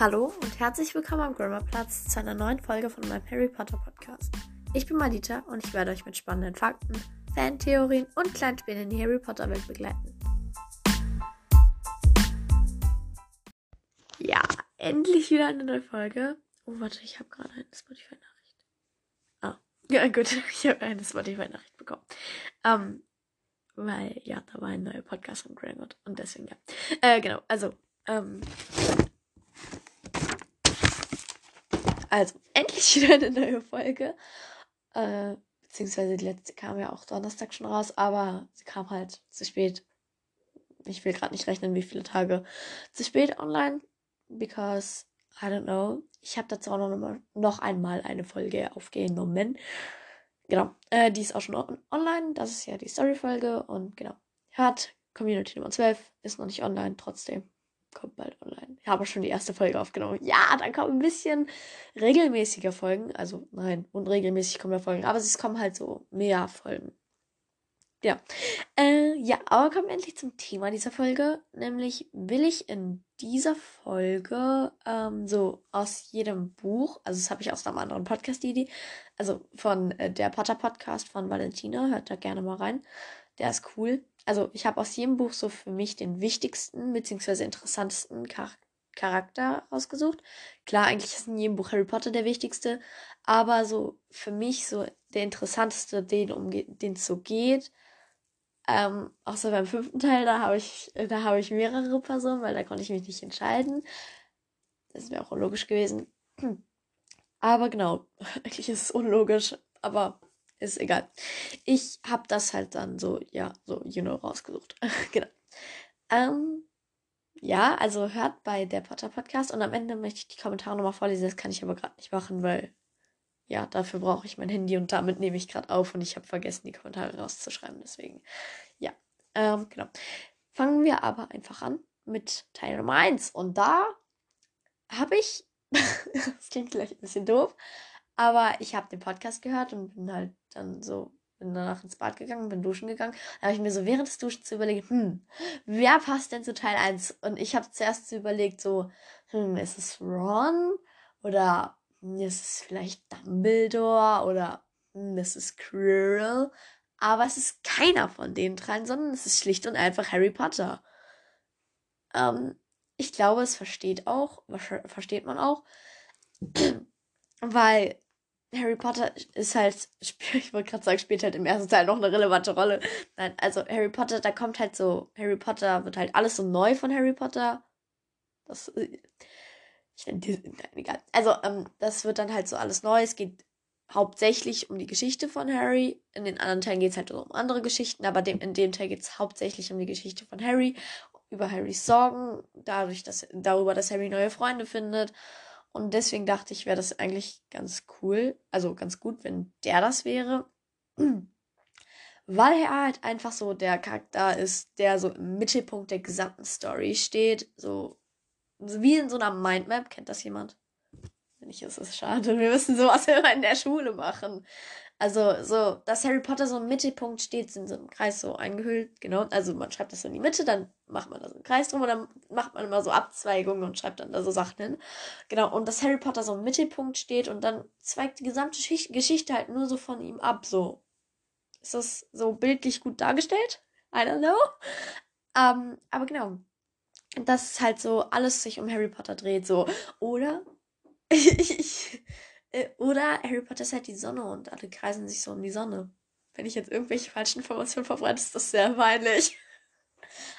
Hallo und herzlich willkommen am Grimmerplatz zu einer neuen Folge von meinem Harry Potter Podcast. Ich bin Madita und ich werde euch mit spannenden Fakten, Fantheorien und Kleinspielen in die Harry Potter Welt begleiten. Ja, endlich wieder eine neue Folge. Oh, warte, ich habe gerade eine Spotify-Nachricht. Ah, ja, gut, ich habe eine Spotify-Nachricht bekommen. Ähm, weil, ja, da war ein neuer Podcast von Gringotts und deswegen, ja. Äh, genau, also, ähm, Also, endlich wieder eine neue Folge. Äh, beziehungsweise die letzte kam ja auch Donnerstag schon raus, aber sie kam halt zu spät. Ich will gerade nicht rechnen, wie viele Tage zu spät online, because I don't know. Ich habe dazu auch noch, noch einmal eine Folge aufgenommen. Genau, äh, die ist auch schon on online. Das ist ja die Story-Folge und genau. Hört Community Nummer 12, ist noch nicht online, trotzdem kommt bald online. Ich habe schon die erste Folge aufgenommen. Ja, dann kommen ein bisschen regelmäßiger Folgen. Also nein, unregelmäßig kommen ja Folgen, aber es kommen halt so mehr Folgen. Ja. Äh, ja, aber kommen wir endlich zum Thema dieser Folge. Nämlich will ich in dieser Folge ähm, so aus jedem Buch, also das habe ich aus einem anderen Podcast die Idee, also von äh, der Potter Podcast von Valentina, hört da gerne mal rein. Der ist cool also ich habe aus jedem Buch so für mich den wichtigsten bzw. interessantesten Char Charakter ausgesucht. Klar, eigentlich ist in jedem Buch Harry Potter der wichtigste, aber so für mich so der interessanteste, den um den es so geht. Ähm, außer beim fünften Teil, da habe ich, da habe ich mehrere Personen, weil da konnte ich mich nicht entscheiden. Das wäre auch unlogisch gewesen. Aber genau, eigentlich ist es unlogisch, aber ist egal. Ich habe das halt dann so, ja, so, you know, rausgesucht. genau. Ähm, ja, also hört bei der Potter Podcast und am Ende möchte ich die Kommentare nochmal vorlesen. Das kann ich aber gerade nicht machen, weil ja, dafür brauche ich mein Handy und damit nehme ich gerade auf und ich habe vergessen, die Kommentare rauszuschreiben. Deswegen, ja, ähm, genau. Fangen wir aber einfach an mit Teil Nummer 1. Und da habe ich, das klingt vielleicht ein bisschen doof, aber ich habe den Podcast gehört und bin halt dann so, bin danach ins Bad gegangen, bin duschen gegangen. Da habe ich mir so während des Duschens überlegt, hm, wer passt denn zu Teil 1? Und ich habe zuerst überlegt, so, hm, ist es Ron? Oder hm, ist es vielleicht Dumbledore? Oder hm, ist es Quirrell? Aber es ist keiner von den dreien, sondern es ist schlicht und einfach Harry Potter. Ähm, ich glaube, es versteht auch, versteht man auch, weil Harry Potter ist halt, ich wollte gerade sagen, spielt halt im ersten Teil noch eine relevante Rolle. Nein, also Harry Potter, da kommt halt so, Harry Potter wird halt alles so neu von Harry Potter. Das, äh, ich nenne die, nein, egal. Also, ähm, das wird dann halt so alles neu. Es geht hauptsächlich um die Geschichte von Harry. In den anderen Teilen geht es halt um andere Geschichten, aber dem, in dem Teil geht es hauptsächlich um die Geschichte von Harry, über Harrys Sorgen, dadurch, dass, darüber, dass Harry neue Freunde findet und deswegen dachte ich, wäre das eigentlich ganz cool, also ganz gut, wenn der das wäre. Weil er halt einfach so der Charakter ist, der so im Mittelpunkt der gesamten Story steht. So wie in so einer Mindmap. Kennt das jemand? Wenn nicht, ist es schade. Wir müssen sowas immer in der Schule machen. Also so, dass Harry Potter so im Mittelpunkt steht, in so einem Kreis so eingehüllt, genau. Also man schreibt das so in die Mitte, dann macht man da so einen Kreis drum und dann macht man immer so Abzweigungen und schreibt dann da so Sachen hin. Genau, und dass Harry Potter so im Mittelpunkt steht und dann zweigt die gesamte Schicht Geschichte halt nur so von ihm ab, so. Ist das so bildlich gut dargestellt? I don't know. Ähm, aber genau. Dass halt so alles sich um Harry Potter dreht, so. Oder äh, oder Harry Potter ist halt die Sonne und alle kreisen sich so um die Sonne. Wenn ich jetzt irgendwelche falschen Informationen verbreite, ist das sehr peinlich.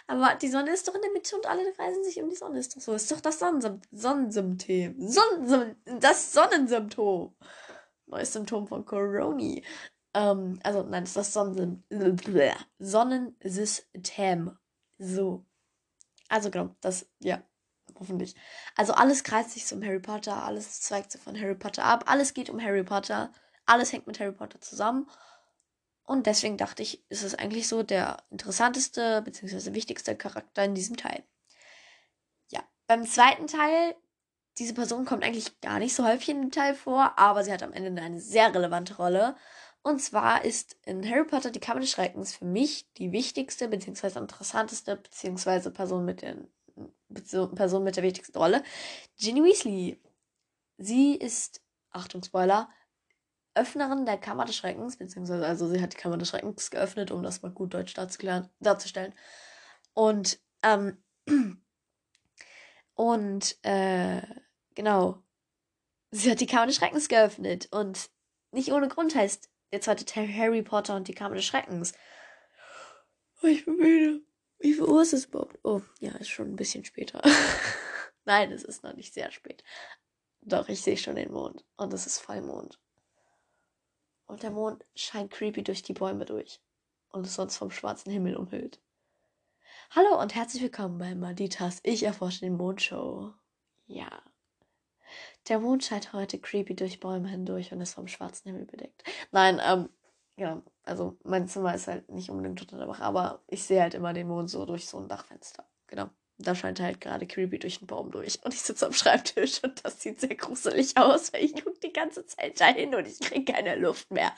Aber die Sonne ist doch in der Mitte und alle kreisen sich um die Sonne. Ist doch so. Ist doch das Sonnensym Sonnensymptom. Sonnen das Sonnensymptom. Neues Symptom von Corona. Ähm, also, nein, das ist das Sonnen Sonnensystem. So. Also, genau, das, ja. Hoffentlich. Also alles kreist sich um Harry Potter, alles zweigt sich von Harry Potter ab, alles geht um Harry Potter, alles hängt mit Harry Potter zusammen. Und deswegen dachte ich, ist es eigentlich so der interessanteste bzw. wichtigste Charakter in diesem Teil. Ja, beim zweiten Teil, diese Person kommt eigentlich gar nicht so häufig in dem Teil vor, aber sie hat am Ende eine sehr relevante Rolle. Und zwar ist in Harry Potter die Kammer des Schreckens für mich die wichtigste bzw. interessanteste bzw. Person mit den Person mit der wichtigsten Rolle, Ginny Weasley. Sie ist, Achtung, Spoiler, Öffnerin der Kammer des Schreckens, beziehungsweise also sie hat die Kammer des Schreckens geöffnet, um das mal gut deutsch darzustellen. Und, ähm, und, äh, genau, sie hat die Kammer des Schreckens geöffnet und nicht ohne Grund heißt der zweite Teil Harry Potter und die Kammer des Schreckens. Oh, ich bin müde. Wie viel Uhr ist es überhaupt? Oh, ja, ist schon ein bisschen später. Nein, es ist noch nicht sehr spät. Doch, ich sehe schon den Mond. Und es ist Vollmond. Und der Mond scheint creepy durch die Bäume durch. Und ist sonst vom schwarzen Himmel umhüllt. Hallo und herzlich willkommen bei Maditas Ich erforsche den Mondshow. Ja. Der Mond scheint heute creepy durch Bäume hindurch und ist vom schwarzen Himmel bedeckt. Nein, ähm, ja, also mein Zimmer ist halt nicht unbedingt unter der Dach, aber ich sehe halt immer den Mond so durch so ein Dachfenster. Genau. Da scheint halt gerade creepy durch den Baum durch. Und ich sitze am Schreibtisch und das sieht sehr gruselig aus, weil ich gucke die ganze Zeit dahin und ich kriege keine Luft mehr.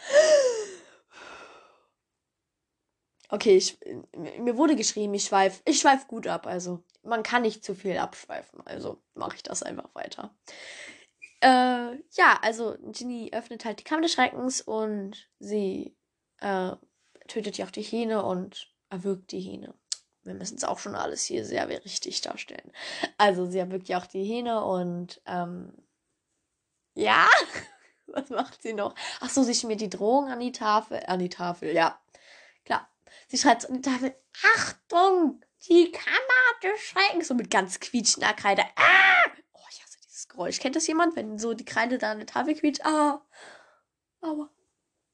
Okay, ich, mir wurde geschrieben, ich schweife ich schweif gut ab. Also man kann nicht zu viel abschweifen. Also mache ich das einfach weiter. Äh, ja, also Ginny öffnet halt die Kammer des Schreckens und sie äh, tötet ja auch die Hähne und erwürgt die Hähne. Wir müssen es auch schon alles hier sehr richtig darstellen. Also sie erwürgt ja auch die Hähne und ähm, ja, was macht sie noch? Ach so, sie schmiert die Drohung an die Tafel, an die Tafel, ja. Klar. Sie schreibt an die Tafel, Achtung, die Kammer des Schreckens und mit ganz quietschender Kreide. Ah! Geräusch. Kennt das jemand, wenn so die Kreide da an der Tafel quietscht? Ah, aber.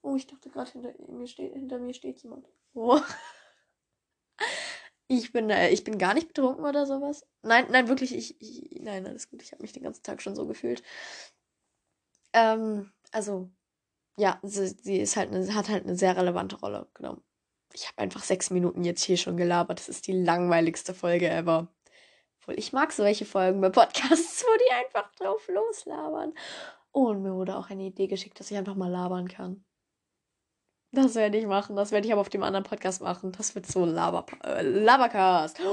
Oh, ich dachte gerade, hinter mir steht, hinter mir steht jemand. Oh. Ich bin, äh, ich bin gar nicht betrunken oder sowas. Nein, nein, wirklich, ich, ich nein, alles gut. Ich habe mich den ganzen Tag schon so gefühlt. Ähm, also, ja, sie, sie ist halt eine, hat halt eine sehr relevante Rolle, genau. Ich habe einfach sechs Minuten jetzt hier schon gelabert. Das ist die langweiligste Folge ever. Obwohl ich mag solche Folgen bei Podcasts, wo die einfach drauf loslabern. und mir wurde auch eine Idee geschickt, dass ich einfach mal labern kann. Das werde ich machen. Das werde ich aber auf dem anderen Podcast machen. Das wird so Laber äh, Labercast.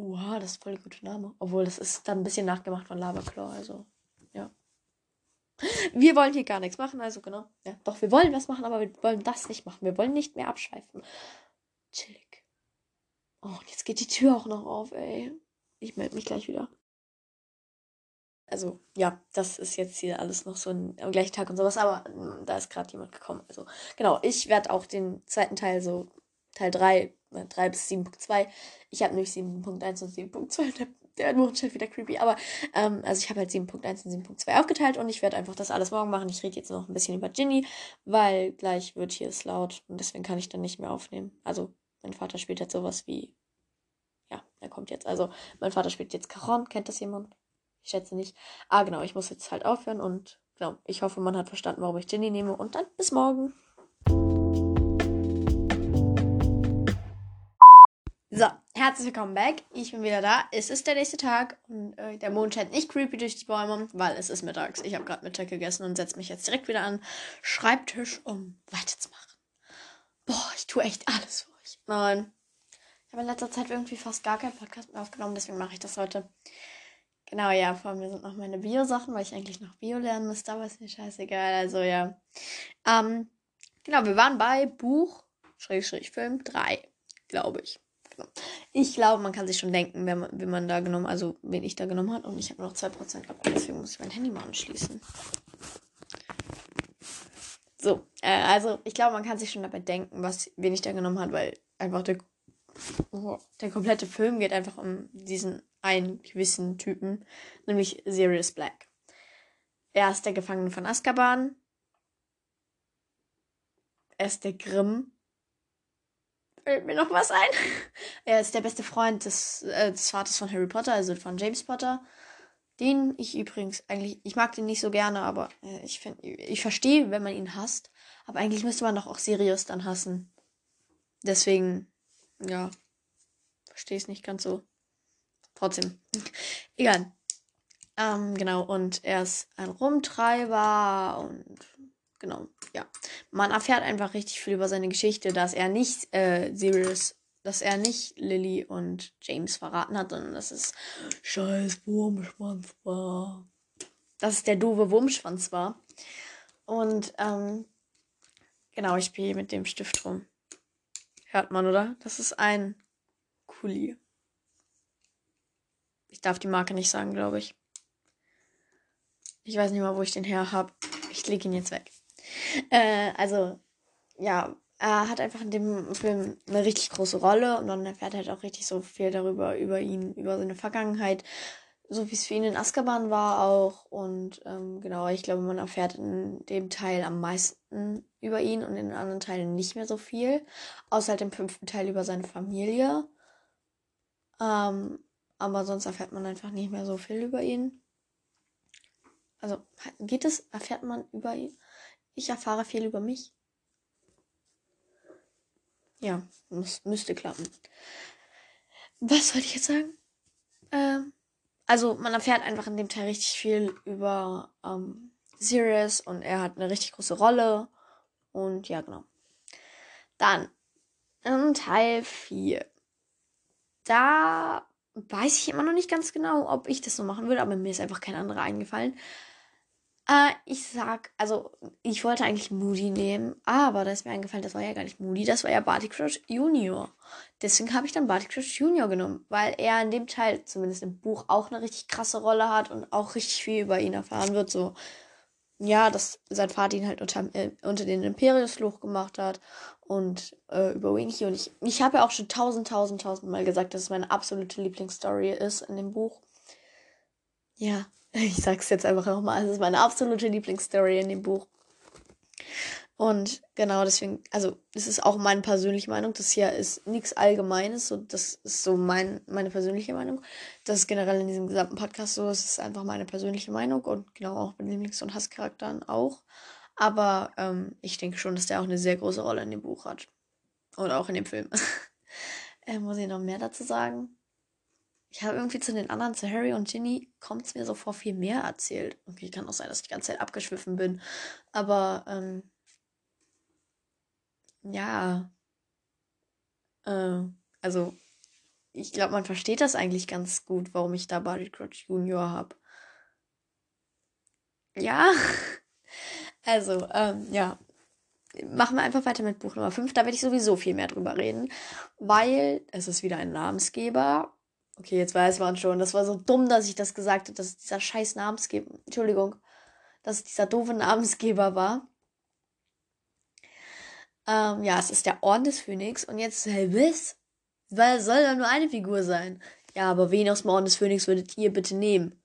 Oh, wow, das ist voll der gute Name. Obwohl, das ist dann ein bisschen nachgemacht von Laberclaw. Also, ja. Wir wollen hier gar nichts machen. Also, genau. Ja, doch, wir wollen was machen, aber wir wollen das nicht machen. Wir wollen nicht mehr abschweifen. Chillig. Oh, und jetzt geht die Tür auch noch auf, ey. Ich melde mich gleich wieder. Also, ja, das ist jetzt hier alles noch so ein, am gleichen Tag und sowas, aber mh, hm, da ist gerade jemand gekommen. Also, genau, ich werde auch den zweiten Teil, so Teil 3, 3 äh, bis 7.2. Ich habe nämlich 7.1 und 7.2. Der, der Mond halt wieder creepy, aber ähm, also ich habe halt 7.1 und 7.2 aufgeteilt und ich werde einfach das alles morgen machen. Ich rede jetzt noch ein bisschen über Ginny, weil gleich wird hier es laut und deswegen kann ich dann nicht mehr aufnehmen. Also, mein Vater spielt jetzt sowas wie ja, er kommt jetzt. Also, mein Vater spielt jetzt Caron. Kennt das jemand? Ich schätze nicht. Ah, genau, ich muss jetzt halt aufhören und genau, ich hoffe, man hat verstanden, warum ich Ginny nehme. Und dann bis morgen. So, herzlich willkommen back. Ich bin wieder da. Es ist der nächste Tag und äh, der Mond scheint nicht creepy durch die Bäume, weil es ist mittags. Ich habe gerade Mittag gegessen und setze mich jetzt direkt wieder an Schreibtisch, um weiterzumachen. Boah, ich tue echt alles für euch. Nein, ich habe in letzter Zeit irgendwie fast gar keinen Podcast mehr aufgenommen, deswegen mache ich das heute. Genau, ja, vor mir sind noch meine Bio-Sachen, weil ich eigentlich noch Bio lernen müsste, aber ist mir scheißegal. Also ja. Ähm, genau, wir waren bei Buch, Film 3, glaube ich. Genau. Ich glaube, man kann sich schon denken, wer man, wen man da genommen, also wen ich da genommen hat. Und ich habe noch 2% gehabt, deswegen muss ich mein Handy mal anschließen. So, äh, also ich glaube, man kann sich schon dabei denken, was, wen ich da genommen hat, weil einfach der der komplette Film geht einfach um diesen einen gewissen Typen, nämlich Sirius Black. Er ist der Gefangene von Azkaban. Er ist der Grimm. Fällt mir noch was ein? er ist der beste Freund des, äh, des Vaters von Harry Potter, also von James Potter. Den ich übrigens eigentlich, ich mag den nicht so gerne, aber äh, ich finde, ich verstehe, wenn man ihn hasst. Aber eigentlich müsste man doch auch Sirius dann hassen. Deswegen ja, verstehe es nicht ganz so. Trotzdem. Egal. Ähm, genau, und er ist ein Rumtreiber und genau, ja. Man erfährt einfach richtig viel über seine Geschichte, dass er nicht äh, Sirius dass er nicht Lily und James verraten hat, sondern dass es scheiß Wurmschwanz war. Dass es der doofe Wurmschwanz war. Und ähm, genau, ich spiele mit dem Stift rum. Hört man, oder? Das ist ein Kuli. Ich darf die Marke nicht sagen, glaube ich. Ich weiß nicht mal, wo ich den her habe. Ich lege ihn jetzt weg. Äh, also, ja, er hat einfach in dem Film eine richtig große Rolle und dann erfährt er halt auch richtig so viel darüber, über ihn, über seine Vergangenheit, so wie es für ihn in Azkaban war auch. Und ähm, genau, ich glaube, man erfährt in dem Teil am meisten über ihn und in den anderen Teilen nicht mehr so viel. Außer halt im fünften Teil über seine Familie. Ähm, aber sonst erfährt man einfach nicht mehr so viel über ihn. Also geht es, erfährt man über ihn? Ich erfahre viel über mich. Ja, muss, müsste klappen. Was wollte ich jetzt sagen? Ähm, also man erfährt einfach in dem Teil richtig viel über ähm, Sirius und er hat eine richtig große Rolle. Und ja, genau. Dann in Teil 4. Da weiß ich immer noch nicht ganz genau, ob ich das so machen würde, aber mir ist einfach kein anderer eingefallen. Äh, ich sag, also ich wollte eigentlich Moody nehmen, aber da ist mir eingefallen, das war ja gar nicht Moody, das war ja Barty Crush Junior. Deswegen habe ich dann Barty Crush Junior genommen, weil er in dem Teil, zumindest im Buch, auch eine richtig krasse Rolle hat und auch richtig viel über ihn erfahren wird. So, ja, dass sein Vater ihn halt unter, äh, unter den Imperiusfluch gemacht hat und äh, über Winky. Und ich, ich habe ja auch schon tausend, tausend, tausend Mal gesagt, dass es meine absolute Lieblingsstory ist in dem Buch. Ja, ich sag's jetzt einfach nochmal, es ist meine absolute Lieblingsstory in dem Buch. Und genau deswegen, also das ist auch meine persönliche Meinung. Das hier ist nichts Allgemeines. So, das ist so mein, meine persönliche Meinung. Das ist generell in diesem gesamten Podcast so. Es ist einfach meine persönliche Meinung und genau auch mit Lieblings- und Hasscharakteren auch. Aber ähm, ich denke schon, dass der auch eine sehr große Rolle in dem Buch hat. Und auch in dem Film. äh, muss ich noch mehr dazu sagen? ich habe irgendwie zu den anderen, zu Harry und Ginny, kommt es mir so vor viel mehr erzählt. Okay, kann auch sein, dass ich die ganze Zeit abgeschwiffen bin. Aber, ähm, ja. Äh, also, ich glaube, man versteht das eigentlich ganz gut, warum ich da Barty Crouch Junior habe. Ja. Also, ähm, ja. Machen wir einfach weiter mit Buch Nummer 5. Da werde ich sowieso viel mehr drüber reden, weil es ist wieder ein Namensgeber Okay, jetzt weiß man schon. Das war so dumm, dass ich das gesagt habe, dass es dieser scheiß Namensgeber, Entschuldigung, dass es dieser doofe Namensgeber war. Ähm, ja, es ist der Orden des Phönix. Und jetzt, hey, was? Weil soll da nur eine Figur sein? Ja, aber wen aus dem Orden des Phönix würdet ihr bitte nehmen?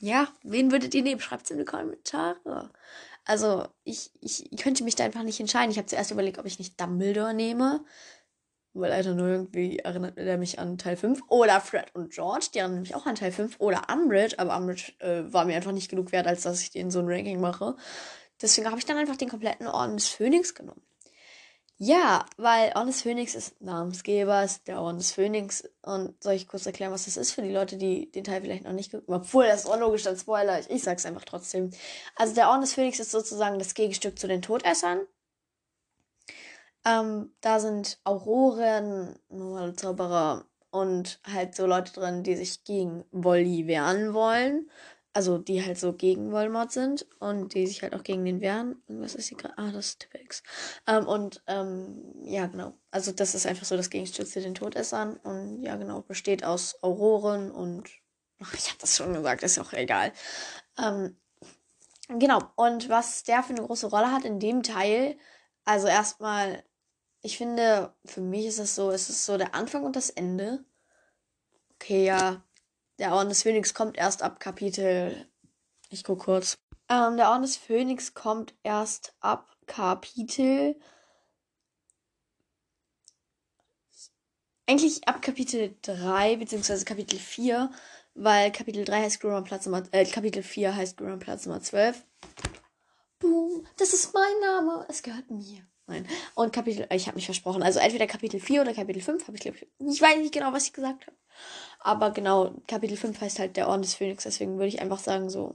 Ja, wen würdet ihr nehmen? Schreibt es in die Kommentare. Also, ich, ich, könnte mich da einfach nicht entscheiden. Ich habe zuerst überlegt, ob ich nicht Dumbledore nehme weil einfach nur irgendwie erinnert er mich an Teil 5. Oder Fred und George, die erinnern mich auch an Teil 5. Oder Umbridge, aber Umbridge äh, war mir einfach nicht genug wert, als dass ich den so ein Ranking mache. Deswegen habe ich dann einfach den kompletten Orden des Phönix genommen. Ja, weil Orden des Phönix ist Namensgeber, ist der Orden des Phönix. Und soll ich kurz erklären, was das ist für die Leute, die den Teil vielleicht noch nicht geguckt haben? Obwohl, das ist unlogisch, dann Spoiler. Ich, ich sag's einfach trotzdem. Also der Orden des Phönix ist sozusagen das Gegenstück zu den Todessern. Ähm, da sind Auroren, normale Zauberer und halt so Leute drin, die sich gegen Wolli wehren wollen. Also die halt so gegen Voldemort sind und die sich halt auch gegen den wehren. Und was ist hier gerade? Ah, das ist Tippex. Ähm, und ähm, ja, genau. Also das ist einfach so das Gegenstück zu den Todessern. Und ja, genau, besteht aus Auroren und ach, ich habe das schon gesagt, ist auch egal. Ähm, genau. Und was der für eine große Rolle hat in dem Teil, also erstmal ich finde, für mich ist es so, es ist so der Anfang und das Ende. Okay, ja. Der Orden des Phönix kommt erst ab Kapitel. Ich guck kurz. Ähm, der Orden des Phönix kommt erst ab Kapitel. Eigentlich ab Kapitel 3, beziehungsweise Kapitel 4, weil Kapitel 3 heißt Grimmer Platz Nummer, äh, Kapitel 4 heißt Grimmer Platz Nummer 12. Boom, das ist mein Name, es gehört mir. Nein. Und Kapitel, ich habe mich versprochen. Also entweder Kapitel 4 oder Kapitel 5 habe ich, glaube ich. Ich weiß nicht genau, was ich gesagt habe. Aber genau, Kapitel 5 heißt halt der Orden des Phönix. Deswegen würde ich einfach sagen, so.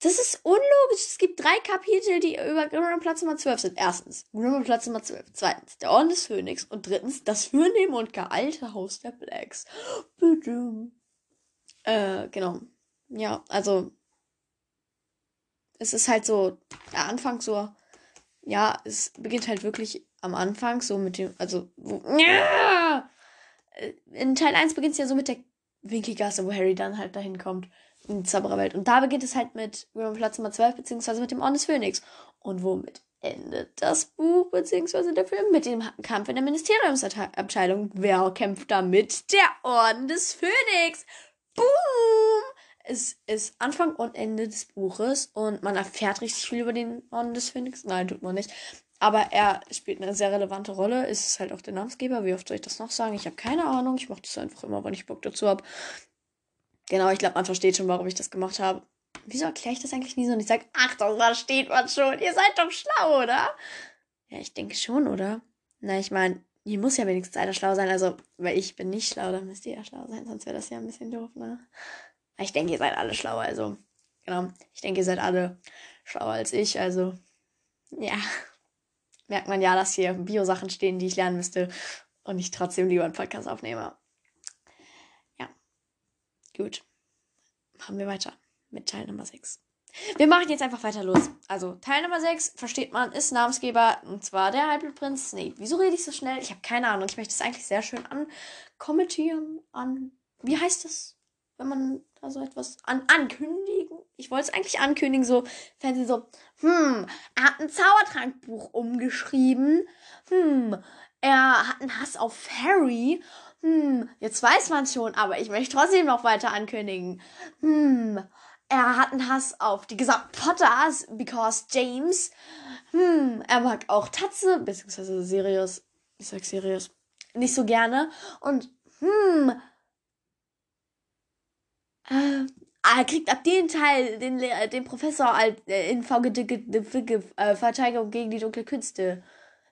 Das ist unlogisch. Es gibt drei Kapitel, die über Grimmauld Platz Nummer 12 sind. Erstens, Grimmauld Platz Nummer 12. Zweitens, der Orden des Phönix. Und drittens, das fürnehme und gealte Haus der Blacks. Äh, genau. Ja, also, es ist halt so, der Anfang so, ja, es beginnt halt wirklich am Anfang so mit dem, also, wo, ja! In Teil 1 beginnt es ja so mit der Winkelgasse, wo Harry dann halt dahin kommt in die Zaubererwelt. Und da beginnt es halt mit Platz Nummer 12, beziehungsweise mit dem Orden des Phönix. Und womit endet das Buch, beziehungsweise der Film? Mit dem Kampf in der Ministeriumsabteilung. Wer kämpft da mit? Der Orden des Phönix. Boom! Es ist Anfang und Ende des Buches und man erfährt richtig viel über den Orden des Phönix. Nein, tut man nicht. Aber er spielt eine sehr relevante Rolle. Ist halt auch der Namensgeber. Wie oft soll ich das noch sagen? Ich habe keine Ahnung. Ich mache das einfach immer, wenn ich Bock dazu habe. Genau, ich glaube, man versteht schon, warum ich das gemacht habe. Wieso erkläre ich das eigentlich nie so? Und ich sage, ach, das versteht man schon. Ihr seid doch schlau, oder? Ja, ich denke schon, oder? Na, ich meine, hier muss ja wenigstens einer schlau sein. Also, weil ich bin nicht schlau, dann müsst ihr ja schlau sein. Sonst wäre das ja ein bisschen doof, ne? Ich denke, ihr seid alle schlauer. Also, genau. Ich denke, ihr seid alle schlauer als ich. Also, ja. Merkt man ja, dass hier Bio-Sachen stehen, die ich lernen müsste. Und ich trotzdem lieber einen Podcast aufnehme. Gut. Machen wir weiter mit Teil Nummer 6. Wir machen jetzt einfach weiter los. Also, Teil Nummer 6, versteht man, ist Namensgeber und zwar der Halbblutprinz Snape. Wieso rede ich so schnell? Ich habe keine Ahnung. Ich möchte es eigentlich sehr schön ankommentieren, an. Wie heißt das? Wenn man da so etwas an ankündigen? Ich wollte es eigentlich ankündigen, so Fernsehen so, hm, er hat ein Zaubertrankbuch umgeschrieben. Hm, er hat einen Hass auf Harry hm, jetzt weiß man schon, aber ich möchte trotzdem noch weiter ankündigen. Hm, er hat einen Hass auf die gesamten Potters, because James. Hm, er mag auch Tatze, beziehungsweise Sirius, ich sag Sirius, nicht so gerne. Und, hm, äh, er kriegt ab dem Teil den, den Professor äh, in äh, Verteidigung gegen die dunkle Künste.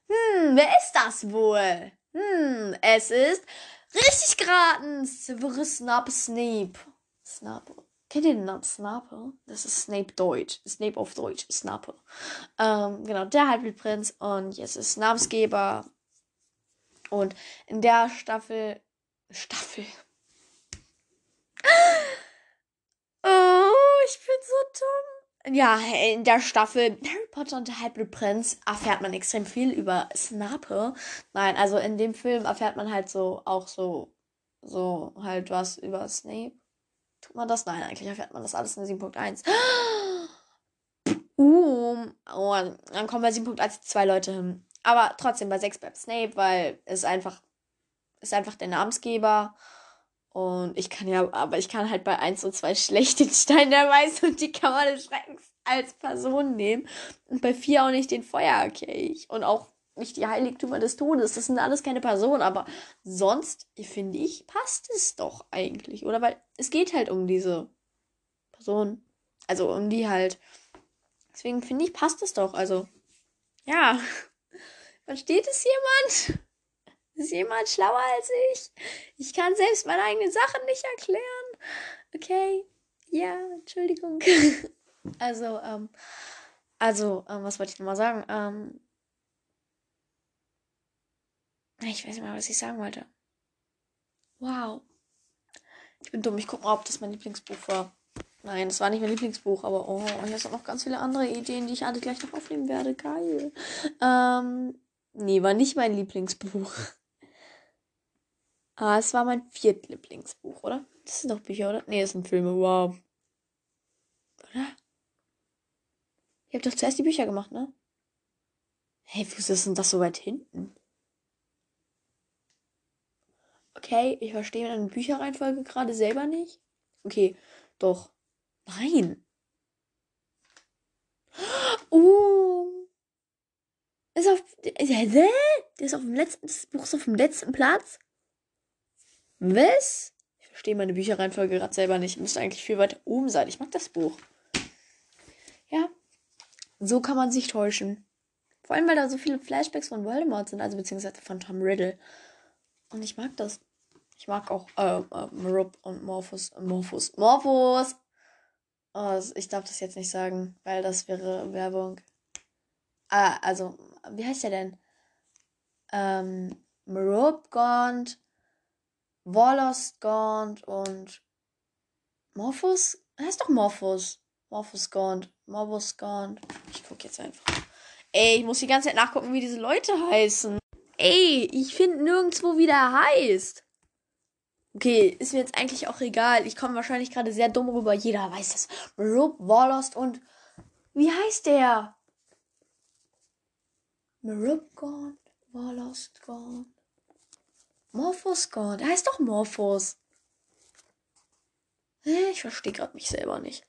Hm, wer ist das wohl? Hm, es ist Richtig geraten! Severus Snape Snape. Snape. Kennt ihr den Namen Snape? Das ist Snape Deutsch. Snape auf Deutsch. Snape. Ähm, genau, der Halbblutprinz. Und jetzt ist Namensgeber. Und in der Staffel. Staffel. Ich bin so dumm ja, in der Staffel Harry Potter und der Halbblutprinz erfährt man extrem viel über Snape. Nein, also in dem Film erfährt man halt so auch so, so halt was über Snape. Tut man das? Nein, eigentlich erfährt man das alles in 7.1. Uh, oh, dann kommen bei 7.1 zwei Leute hin. Aber trotzdem bei 6 bleibt Snape, weil es einfach, ist einfach der Namensgeber. Und ich kann ja, aber ich kann halt bei 1 und 2 schlecht den Stein der Weise und die Kammer des Schreckens als Person nehmen. Und bei 4 auch nicht den Feuerkelch. Und auch nicht die Heiligtümer des Todes. Das sind alles keine Personen. Aber sonst, finde ich, passt es doch eigentlich. Oder? Weil es geht halt um diese Person. Also um die halt. Deswegen finde ich, passt es doch. Also, ja. Versteht es jemand? Ist jemand schlauer als ich? Ich kann selbst meine eigenen Sachen nicht erklären. Okay. Ja, Entschuldigung. also, ähm, also, ähm, was wollte ich nochmal sagen? Ähm, ich weiß nicht mehr, was ich sagen wollte. Wow. Ich bin dumm. Ich gucke mal, ob das mein Lieblingsbuch war. Nein, das war nicht mein Lieblingsbuch, aber oh, hier sind noch ganz viele andere Ideen, die ich alle gleich noch aufnehmen werde. Geil. Ähm, nee, war nicht mein Lieblingsbuch. Ah, es war mein viertlieblingsbuch, oder? Das sind doch Bücher, oder? Nee, das sind Filme. Wow. Oder? Ihr habt doch zuerst die Bücher gemacht, ne? Hey, wieso ist denn das so weit hinten? Okay, ich verstehe meine Bücherreihenfolge gerade selber nicht. Okay, doch. Nein. Uh. Ist auf. Der ist auf dem letzten. Das Buch ist auf dem letzten Platz. Was? Ich verstehe meine Bücherreihenfolge gerade selber nicht. Müsste eigentlich viel weiter oben sein. Ich mag das Buch. Ja. So kann man sich täuschen. Vor allem, weil da so viele Flashbacks von Voldemort sind, also beziehungsweise von Tom Riddle. Und ich mag das. Ich mag auch äh, äh, Marup und Morphus. Morphus. Morphus! Oh, ich darf das jetzt nicht sagen, weil das wäre Werbung. Ah, also, wie heißt der denn? Ähm, Gaunt, Warlost Gaunt und Morphos? Heißt doch Morphos. Morphos Gaunt. Morphos Gaunt. Ich guck jetzt einfach. Ey, ich muss die ganze Zeit nachgucken, wie diese Leute heißen. Ey, ich finde nirgendwo, wie der heißt. Okay, ist mir jetzt eigentlich auch egal. Ich komme wahrscheinlich gerade sehr dumm rüber. Jeder weiß das. Rob Warlost und. Wie heißt der? Marub Gaunt, Warlost Gaunt. Morphos Gaunt. Der heißt doch Morphos. Ich verstehe gerade mich selber nicht.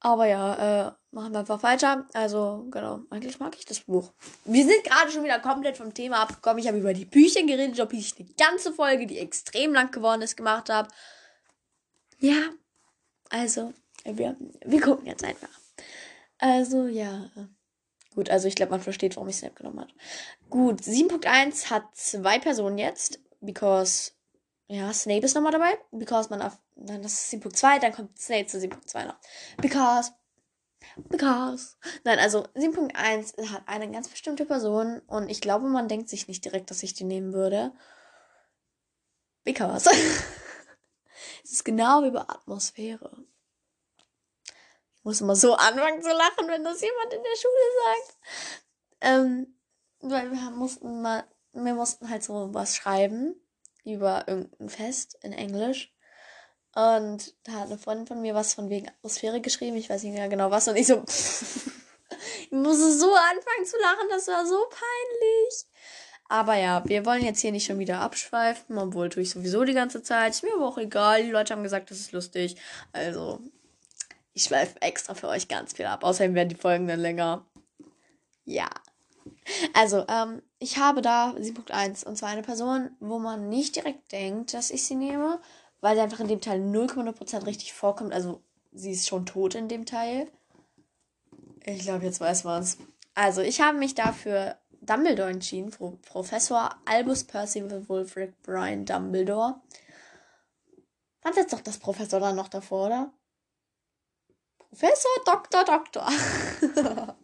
Aber ja, äh, machen wir einfach weiter. Also, genau, eigentlich mag ich das Buch. Wir sind gerade schon wieder komplett vom Thema abgekommen. Ich habe über die Bücher geredet, ob ich eine ganze Folge, die extrem lang geworden ist, gemacht habe. Ja, also, wir, wir gucken jetzt einfach. Also, ja. Gut, also ich glaube, man versteht, warum ich Snap genommen habe. Gut, 7.1 hat zwei Personen jetzt, because ja, Snape ist nochmal dabei. Because man auf. Nein, das ist 7.2, dann kommt Snape zu 7.2 noch. Because. Because. Nein, also 7.1 hat eine ganz bestimmte Person und ich glaube, man denkt sich nicht direkt, dass ich die nehmen würde. Because. es ist genau wie bei Atmosphäre. Ich muss immer so anfangen zu lachen, wenn das jemand in der Schule sagt. Ähm, weil wir mussten mal, wir mussten halt so was schreiben über irgendein Fest in Englisch. Und da hat eine Freundin von mir was von wegen Atmosphäre geschrieben. Ich weiß nicht mehr genau was. Und ich so, ich musste so anfangen zu lachen. Das war so peinlich. Aber ja, wir wollen jetzt hier nicht schon wieder abschweifen, obwohl tue ich sowieso die ganze Zeit. Ist mir aber auch egal. Die Leute haben gesagt, das ist lustig. Also, ich schweife extra für euch ganz viel ab. Außerdem werden die Folgen dann länger. Ja. Also, ähm, ich habe da 7.1 und zwar eine Person, wo man nicht direkt denkt, dass ich sie nehme, weil sie einfach in dem Teil 0,0% richtig vorkommt. Also, sie ist schon tot in dem Teil. Ich glaube, jetzt weiß man es. Also, ich habe mich dafür Dumbledore entschieden, Pro Professor Albus Percival Wulfric Brian Dumbledore. Wann setzt doch das Professor dann noch davor, oder? Professor, Doktor, Doktor.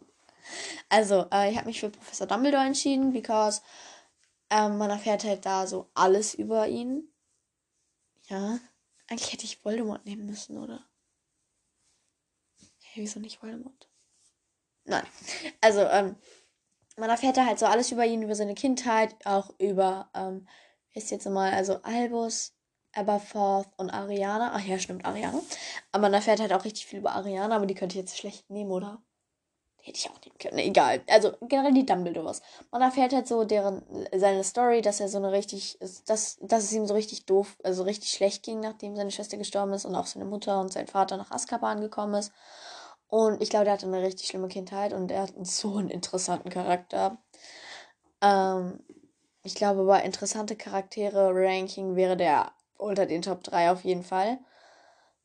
Also, äh, ich habe mich für Professor Dumbledore entschieden, because ähm, man erfährt halt da so alles über ihn. Ja, eigentlich hätte ich Voldemort nehmen müssen, oder? Hey, wieso nicht Voldemort? Nein. Also, ähm, man erfährt da halt so alles über ihn, über seine Kindheit, auch über, ähm, ist jetzt mal, also Albus, Aberforth und Ariana. Ach ja, stimmt, Ariana. Aber man erfährt halt auch richtig viel über Ariana, aber die könnte ich jetzt schlecht nehmen, oder? Hätte ich auch nehmen können. Egal. Also generell die Dumbledores. Man erfährt halt so deren seine Story, dass er so eine richtig, dass, dass es ihm so richtig doof, also richtig schlecht ging, nachdem seine Schwester gestorben ist und auch seine Mutter und sein Vater nach Azkaban gekommen ist. Und ich glaube, der hatte eine richtig schlimme Kindheit und er hat so einen interessanten Charakter. Ähm, ich glaube, bei interessante Charaktere Ranking wäre der unter den Top 3 auf jeden Fall.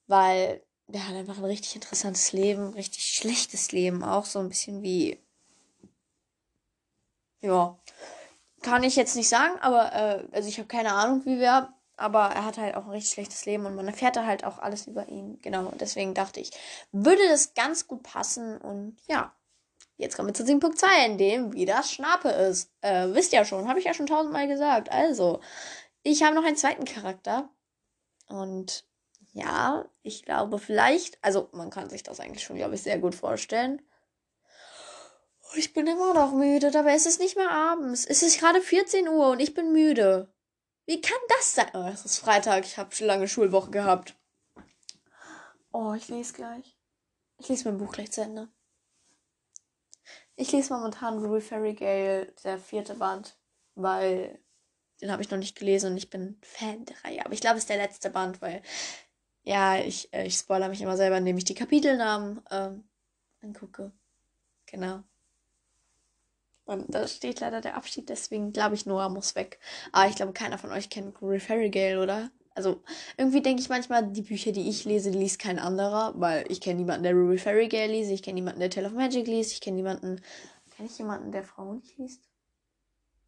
Weil der hat einfach ein richtig interessantes Leben, richtig schlechtes Leben auch, so ein bisschen wie. Ja. Kann ich jetzt nicht sagen, aber, äh, also ich habe keine Ahnung, wie wer, aber er hat halt auch ein richtig schlechtes Leben und man erfährt da halt auch alles über ihn. Genau, deswegen dachte ich, würde das ganz gut passen und ja. Jetzt kommen wir zu 7.2, in dem wieder Schnape ist. Äh, wisst ja schon, habe ich ja schon tausendmal gesagt. Also, ich habe noch einen zweiten Charakter. Und ja, ich glaube vielleicht, also man kann sich das eigentlich schon, glaube ich, sehr gut vorstellen. Oh, ich bin immer noch müde, dabei ist es nicht mehr abends. Es ist gerade 14 Uhr und ich bin müde. Wie kann das sein? Oh, es ist Freitag, ich habe schon lange Schulwoche gehabt. Oh, ich lese gleich. Ich lese mein Buch gleich zu Ende. Ich lese momentan Rule Fairy Gale, der vierte Band, weil den habe ich noch nicht gelesen und ich bin Fan der Reihe. Aber ich glaube, es ist der letzte Band, weil ja, ich, äh, ich spoilere mich immer selber, indem ich die Kapitelnamen ähm, angucke. Genau. Und da steht leider der Abschied, deswegen glaube ich, Noah muss weg. Aber ich glaube, keiner von euch kennt Gregory Fairy Gale, oder? Also, irgendwie denke ich manchmal, die Bücher, die ich lese, liest kein anderer, weil ich kenne niemanden, der Ruby Gale liest, ich kenne niemanden, der Tale of Magic liest, ich kenne niemanden, kenne ich jemanden, der Frauen nicht liest?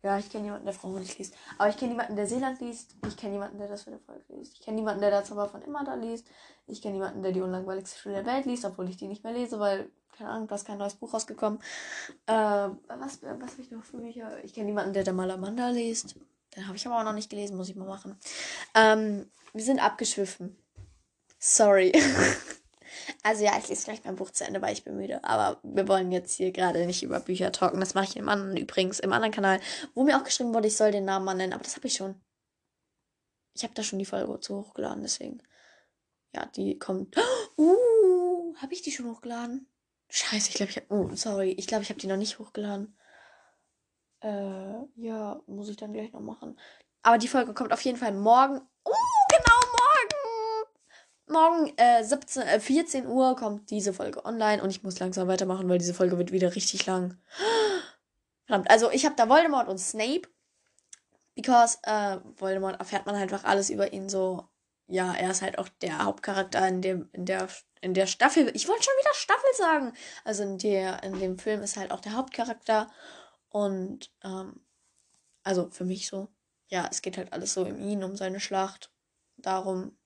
Ja, ich kenne jemanden, der Frauen nicht liest. Aber ich kenne jemanden, der Seeland liest. Ich kenne jemanden, der das für den Volk liest. Ich kenne jemanden, der der Zauber von immer da liest. Ich kenne jemanden, der die unlangweiligste Schule der Welt liest, obwohl ich die nicht mehr lese, weil, keine Ahnung, da ist kein neues Buch rausgekommen. Äh, was was habe ich noch für Bücher? Ich kenne jemanden, der der Malamanda liest. Den habe ich aber auch noch nicht gelesen, muss ich mal machen. Ähm, wir sind abgeschwiffen. Sorry. Also ja, ich lese gleich mein Buch zu Ende, weil ich bin müde. Aber wir wollen jetzt hier gerade nicht über Bücher talken. Das mache ich im anderen, übrigens im anderen Kanal, wo mir auch geschrieben wurde, ich soll den Namen mal nennen. Aber das habe ich schon. Ich habe da schon die Folge zu hochgeladen, deswegen. Ja, die kommt. Uh, habe ich die schon hochgeladen? Scheiße, ich glaube, ich habe. Oh, sorry. Ich glaube, ich habe die noch nicht hochgeladen. Äh, ja, muss ich dann gleich noch machen. Aber die Folge kommt auf jeden Fall morgen. Uh, morgen äh, 17, äh, 14 Uhr kommt diese Folge online und ich muss langsam weitermachen, weil diese Folge wird wieder richtig lang. Verdammt, also ich habe da Voldemort und Snape. Because äh, Voldemort erfährt man einfach alles über ihn so. Ja, er ist halt auch der Hauptcharakter in dem, in der, in der Staffel. Ich wollte schon wieder Staffel sagen. Also in der, in dem Film ist halt auch der Hauptcharakter. Und ähm, also für mich so. Ja, es geht halt alles so um ihn, um seine Schlacht. Darum,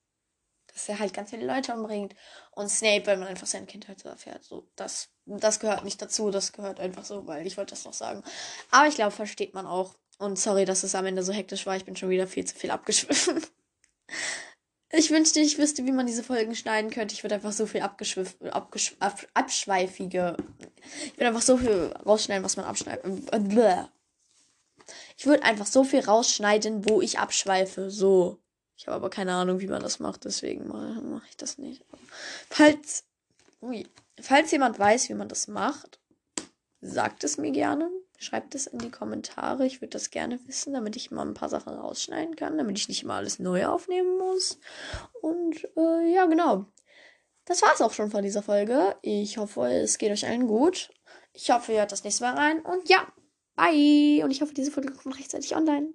dass er halt ganz viele Leute umbringt. Und Snape, weil man einfach seine Kindheit so erfährt. So, das, das gehört nicht dazu, das gehört einfach so, weil ich wollte das noch sagen. Aber ich glaube, versteht man auch. Und sorry, dass es am Ende so hektisch war. Ich bin schon wieder viel zu viel abgeschwiffen. Ich wünschte, ich wüsste, wie man diese Folgen schneiden könnte. Ich würde einfach so viel abgeschwiff, abgesch, ab, abschweifige. Ich würde einfach so viel rausschneiden, was man abschneidet. Ich würde einfach so viel rausschneiden, wo ich abschweife. So. Ich habe aber keine Ahnung, wie man das macht, deswegen mache ich das nicht. Falls, ui, falls jemand weiß, wie man das macht, sagt es mir gerne. Schreibt es in die Kommentare. Ich würde das gerne wissen, damit ich mal ein paar Sachen rausschneiden kann, damit ich nicht immer alles neu aufnehmen muss. Und äh, ja, genau. Das war es auch schon von dieser Folge. Ich hoffe, es geht euch allen gut. Ich hoffe, ihr hört das nächste Mal rein. Und ja, bye. Und ich hoffe, diese Folge kommt rechtzeitig online.